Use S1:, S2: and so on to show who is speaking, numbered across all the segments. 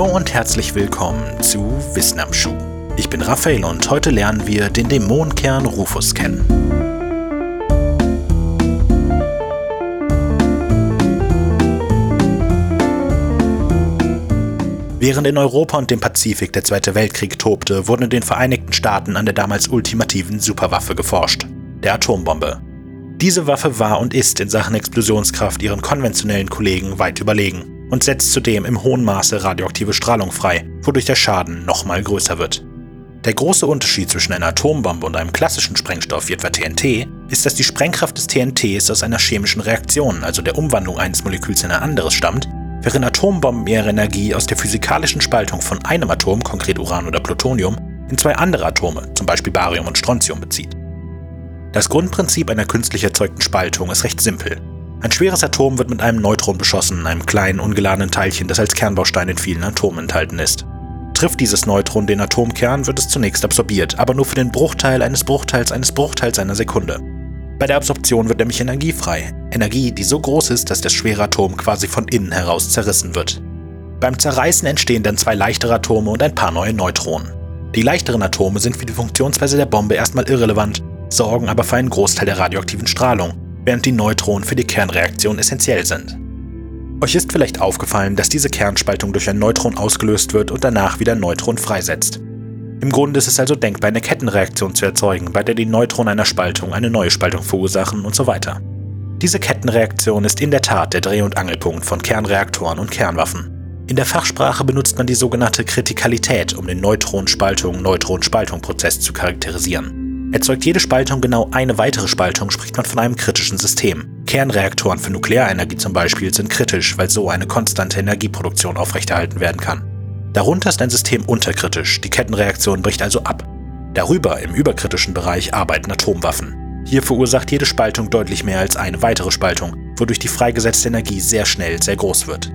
S1: Hallo und herzlich willkommen zu Wissen am Schuh. Ich bin Raphael und heute lernen wir den Dämonenkern Rufus kennen. Während in Europa und dem Pazifik der Zweite Weltkrieg tobte, wurden in den Vereinigten Staaten an der damals ultimativen Superwaffe geforscht, der Atombombe. Diese Waffe war und ist in Sachen Explosionskraft ihren konventionellen Kollegen weit überlegen und setzt zudem im hohen Maße radioaktive Strahlung frei, wodurch der Schaden nochmal größer wird. Der große Unterschied zwischen einer Atombombe und einem klassischen Sprengstoff wie etwa TNT ist, dass die Sprengkraft des TNTs aus einer chemischen Reaktion, also der Umwandlung eines Moleküls in ein anderes, stammt, während Atombomben ihre Energie aus der physikalischen Spaltung von einem Atom, konkret Uran oder Plutonium, in zwei andere Atome, zum Beispiel Barium und Strontium, bezieht. Das Grundprinzip einer künstlich erzeugten Spaltung ist recht simpel. Ein schweres Atom wird mit einem Neutron beschossen, einem kleinen ungeladenen Teilchen, das als Kernbaustein in vielen Atomen enthalten ist. Trifft dieses Neutron den Atomkern, wird es zunächst absorbiert, aber nur für den Bruchteil eines Bruchteils eines Bruchteils einer Sekunde. Bei der Absorption wird nämlich Energie frei. Energie, die so groß ist, dass das schwere Atom quasi von innen heraus zerrissen wird. Beim Zerreißen entstehen dann zwei leichtere Atome und ein paar neue Neutronen. Die leichteren Atome sind für die Funktionsweise der Bombe erstmal irrelevant, sorgen aber für einen Großteil der radioaktiven Strahlung während die Neutronen für die Kernreaktion essentiell sind. Euch ist vielleicht aufgefallen, dass diese Kernspaltung durch ein Neutron ausgelöst wird und danach wieder ein Neutron freisetzt. Im Grunde ist es also denkbar, eine Kettenreaktion zu erzeugen, bei der die Neutronen einer Spaltung eine neue Spaltung verursachen und so weiter. Diese Kettenreaktion ist in der Tat der Dreh- und Angelpunkt von Kernreaktoren und Kernwaffen. In der Fachsprache benutzt man die sogenannte Kritikalität, um den Neutronenspaltung-Neutronenspaltung-Prozess zu charakterisieren. Erzeugt jede Spaltung genau eine weitere Spaltung, spricht man von einem kritischen System. Kernreaktoren für Nuklearenergie zum Beispiel sind kritisch, weil so eine konstante Energieproduktion aufrechterhalten werden kann. Darunter ist ein System unterkritisch, die Kettenreaktion bricht also ab. Darüber, im überkritischen Bereich, arbeiten Atomwaffen. Hier verursacht jede Spaltung deutlich mehr als eine weitere Spaltung, wodurch die freigesetzte Energie sehr schnell sehr groß wird.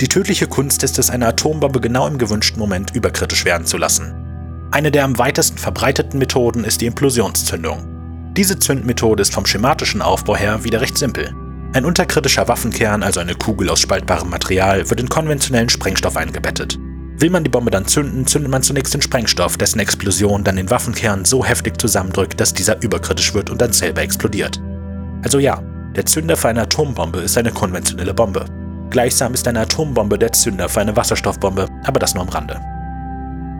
S1: Die tödliche Kunst ist es, eine Atombombe genau im gewünschten Moment überkritisch werden zu lassen. Eine der am weitesten verbreiteten Methoden ist die Implosionszündung. Diese Zündmethode ist vom schematischen Aufbau her wieder recht simpel. Ein unterkritischer Waffenkern, also eine Kugel aus spaltbarem Material, wird in konventionellen Sprengstoff eingebettet. Will man die Bombe dann zünden, zündet man zunächst den Sprengstoff, dessen Explosion dann den Waffenkern so heftig zusammendrückt, dass dieser überkritisch wird und dann selber explodiert. Also ja, der Zünder für eine Atombombe ist eine konventionelle Bombe. Gleichsam ist eine Atombombe der Zünder für eine Wasserstoffbombe, aber das nur am Rande.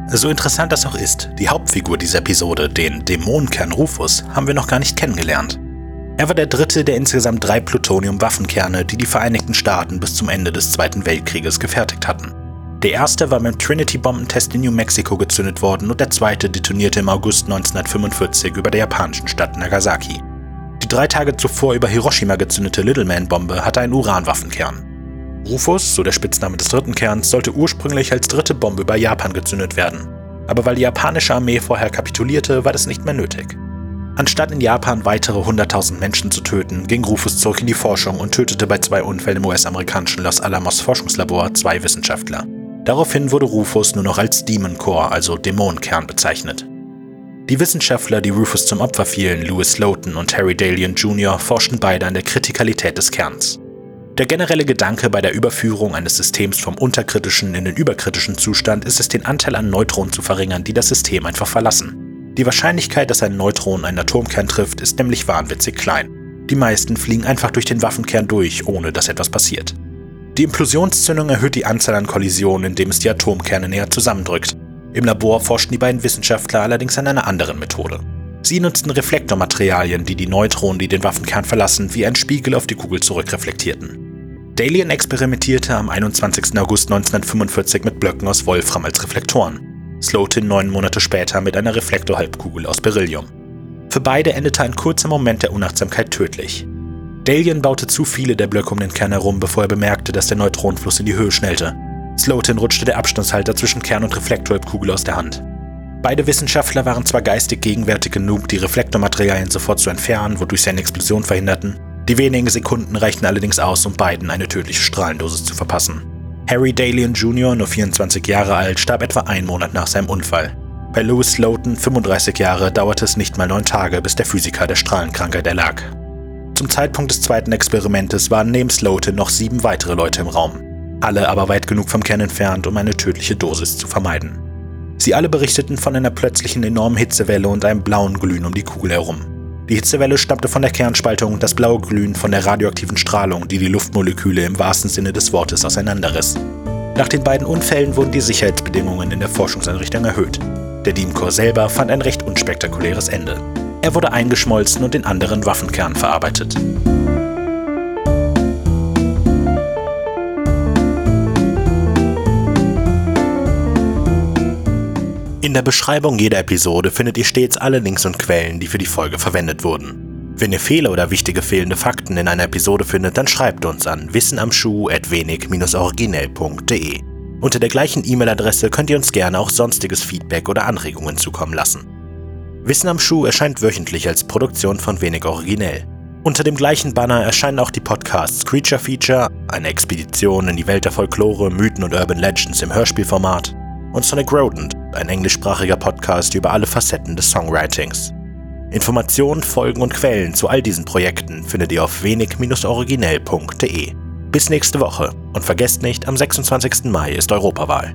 S1: So interessant das auch ist, die Hauptfigur dieser Episode, den Dämonenkern Rufus, haben wir noch gar nicht kennengelernt. Er war der dritte der insgesamt drei Plutonium-Waffenkerne, die die Vereinigten Staaten bis zum Ende des Zweiten Weltkrieges gefertigt hatten. Der erste war beim Trinity-Bombentest in New Mexico gezündet worden und der zweite detonierte im August 1945 über der japanischen Stadt Nagasaki. Die drei Tage zuvor über Hiroshima gezündete Little Man-Bombe hatte einen Uranwaffenkern. Rufus, so der Spitzname des dritten Kerns, sollte ursprünglich als dritte Bombe über Japan gezündet werden. Aber weil die japanische Armee vorher kapitulierte, war das nicht mehr nötig. Anstatt in Japan weitere 100.000 Menschen zu töten, ging Rufus zurück in die Forschung und tötete bei zwei Unfällen im US-amerikanischen Los Alamos Forschungslabor zwei Wissenschaftler. Daraufhin wurde Rufus nur noch als Demon Core, also Dämonenkern, bezeichnet. Die Wissenschaftler, die Rufus zum Opfer fielen, Louis Slotin und Harry Dalian Jr., forschten beide an der Kritikalität des Kerns. Der generelle Gedanke bei der Überführung eines Systems vom unterkritischen in den überkritischen Zustand ist es, den Anteil an Neutronen zu verringern, die das System einfach verlassen. Die Wahrscheinlichkeit, dass ein Neutron einen Atomkern trifft, ist nämlich wahnwitzig klein. Die meisten fliegen einfach durch den Waffenkern durch, ohne dass etwas passiert. Die Implosionszündung erhöht die Anzahl an Kollisionen, indem es die Atomkerne näher zusammendrückt. Im Labor forschten die beiden Wissenschaftler allerdings an einer anderen Methode. Sie nutzten Reflektormaterialien, die die Neutronen, die den Waffenkern verlassen, wie ein Spiegel auf die Kugel zurückreflektierten. Dalian experimentierte am 21. August 1945 mit Blöcken aus Wolfram als Reflektoren. Slotin neun Monate später mit einer Reflektorhalbkugel aus Beryllium. Für beide endete ein kurzer Moment der Unachtsamkeit tödlich. Dalian baute zu viele der Blöcke um den Kern herum, bevor er bemerkte, dass der Neutronenfluss in die Höhe schnellte. Slotin rutschte der Abstandshalter zwischen Kern und Reflektorhalbkugel aus der Hand. Beide Wissenschaftler waren zwar geistig gegenwärtig genug, die Reflektormaterialien sofort zu entfernen, wodurch sie eine Explosion verhinderten, die wenigen Sekunden reichten allerdings aus, um beiden eine tödliche Strahlendosis zu verpassen. Harry Dalian Jr., nur 24 Jahre alt, starb etwa einen Monat nach seinem Unfall. Bei Louis Slotin, 35 Jahre, dauerte es nicht mal neun Tage, bis der Physiker der Strahlenkrankheit erlag. Zum Zeitpunkt des zweiten Experimentes waren neben Slotin noch sieben weitere Leute im Raum. Alle aber weit genug vom Kern entfernt, um eine tödliche Dosis zu vermeiden. Sie alle berichteten von einer plötzlichen enormen Hitzewelle und einem blauen Glühen um die Kugel herum. Die Hitzewelle stammte von der Kernspaltung, das blaue Glühen von der radioaktiven Strahlung, die die Luftmoleküle im wahrsten Sinne des Wortes auseinanderriss. Nach den beiden Unfällen wurden die Sicherheitsbedingungen in der Forschungseinrichtung erhöht. Der Diemkor selber fand ein recht unspektakuläres Ende. Er wurde eingeschmolzen und in anderen Waffenkern verarbeitet. In der Beschreibung jeder Episode findet ihr stets alle Links und Quellen, die für die Folge verwendet wurden. Wenn ihr Fehler oder wichtige fehlende Fakten in einer Episode findet, dann schreibt uns an wissenamschuh.wenig-originell.de. Unter der gleichen E-Mail-Adresse könnt ihr uns gerne auch sonstiges Feedback oder Anregungen zukommen lassen. Wissen am Schuh erscheint wöchentlich als Produktion von Wenig Originell. Unter dem gleichen Banner erscheinen auch die Podcasts Creature Feature, eine Expedition in die Welt der Folklore, Mythen und Urban Legends im Hörspielformat, und Sonic Rodent, ein englischsprachiger Podcast über alle Facetten des Songwritings. Informationen, Folgen und Quellen zu all diesen Projekten findet ihr auf wenig-originell.de. Bis nächste Woche und vergesst nicht, am 26. Mai ist Europawahl.